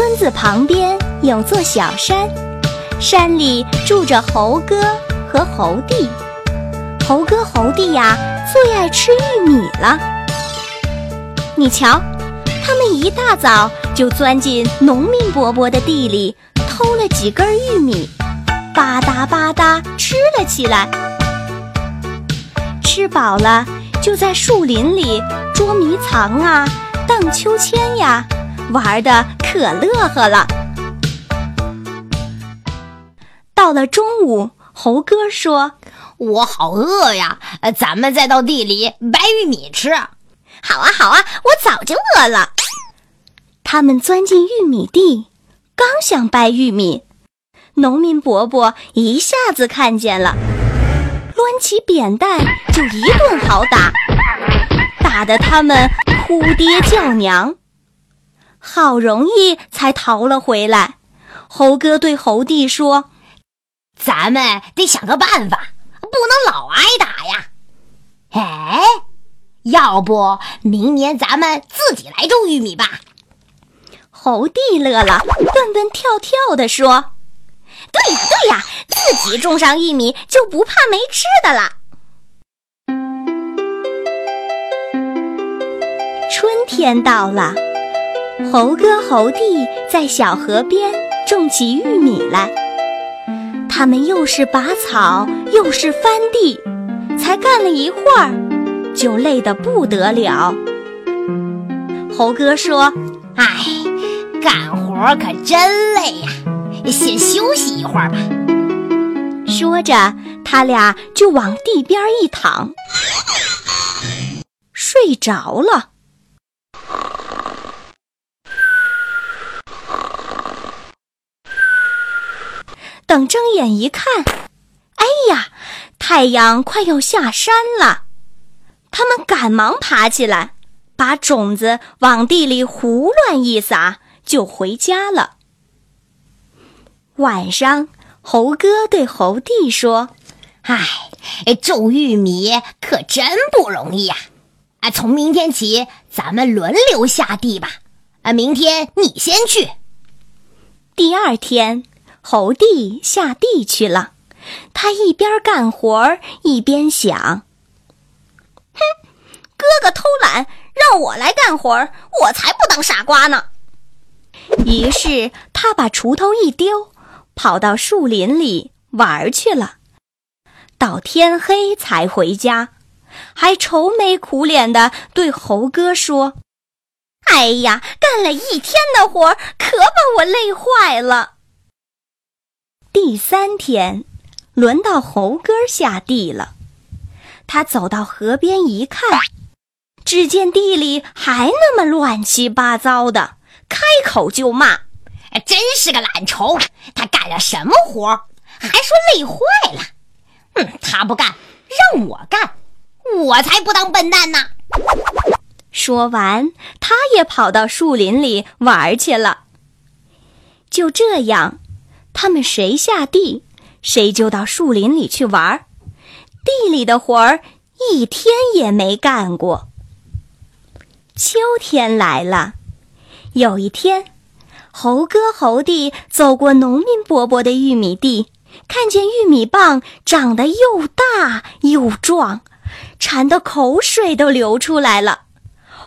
村子旁边有座小山，山里住着猴哥和猴弟。猴哥猴弟呀，最爱吃玉米了。你瞧，他们一大早就钻进农民伯伯的地里，偷了几根玉米，吧嗒吧嗒吃了起来。吃饱了，就在树林里捉迷藏啊，荡秋千呀。玩的可乐呵了。到了中午，猴哥说：“我好饿呀，咱们再到地里掰玉米吃。”“好啊，好啊，我早就饿了。”他们钻进玉米地，刚想掰玉米，农民伯伯一下子看见了，抡起扁担就一顿好打，打得他们哭爹叫娘。好容易才逃了回来，猴哥对猴弟说：“咱们得想个办法，不能老挨打呀。哎，要不明年咱们自己来种玉米吧？”猴弟乐了，蹦蹦跳跳地说：“对呀对呀，自己种上玉米就不怕没吃的了。”春天到了。猴哥猴弟在小河边种起玉米来，他们又是拔草又是翻地，才干了一会儿，就累得不得了。猴哥说：“哎，干活可真累呀，先休息一会儿吧。”说着，他俩就往地边一躺，睡着了。等睁眼一看，哎呀，太阳快要下山了。他们赶忙爬起来，把种子往地里胡乱一撒，就回家了。晚上，猴哥对猴弟说：“哎，种玉米可真不容易呀！啊，从明天起，咱们轮流下地吧。啊，明天你先去。第二天。”猴弟下地去了，他一边干活一边想：“哼，哥哥偷懒，让我来干活，我才不当傻瓜呢。”于是他把锄头一丢，跑到树林里玩去了。到天黑才回家，还愁眉苦脸的对猴哥说：“哎呀，干了一天的活，可把我累坏了。”第三天，轮到猴哥下地了。他走到河边一看，只见地里还那么乱七八糟的，开口就骂：“真是个懒虫！他干了什么活？还说累坏了？嗯，他不干，让我干，我才不当笨蛋呢！”说完，他也跑到树林里玩去了。就这样。他们谁下地，谁就到树林里去玩儿地里的活儿一天也没干过。秋天来了，有一天，猴哥猴弟走过农民伯伯的玉米地，看见玉米棒长得又大又壮，馋得口水都流出来了。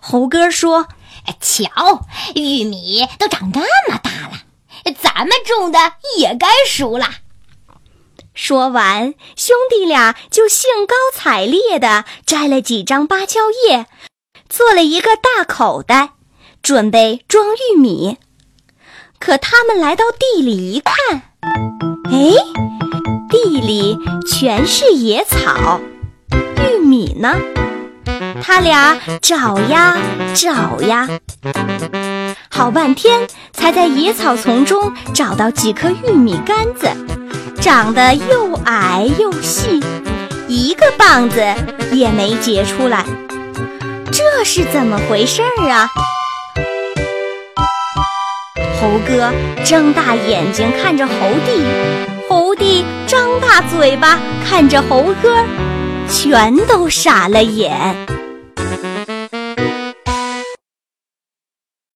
猴哥说：“瞧，玉米都长那么大了。”咱们种的也该熟了。说完，兄弟俩就兴高采烈地摘了几张芭蕉叶，做了一个大口袋，准备装玉米。可他们来到地里一看，哎，地里全是野草，玉米呢？他俩找呀找呀。好半天才在野草丛中找到几颗玉米杆子，长得又矮又细，一个棒子也没结出来。这是怎么回事儿啊？猴哥睁大眼睛看着猴弟，猴弟张大嘴巴看着猴哥，全都傻了眼。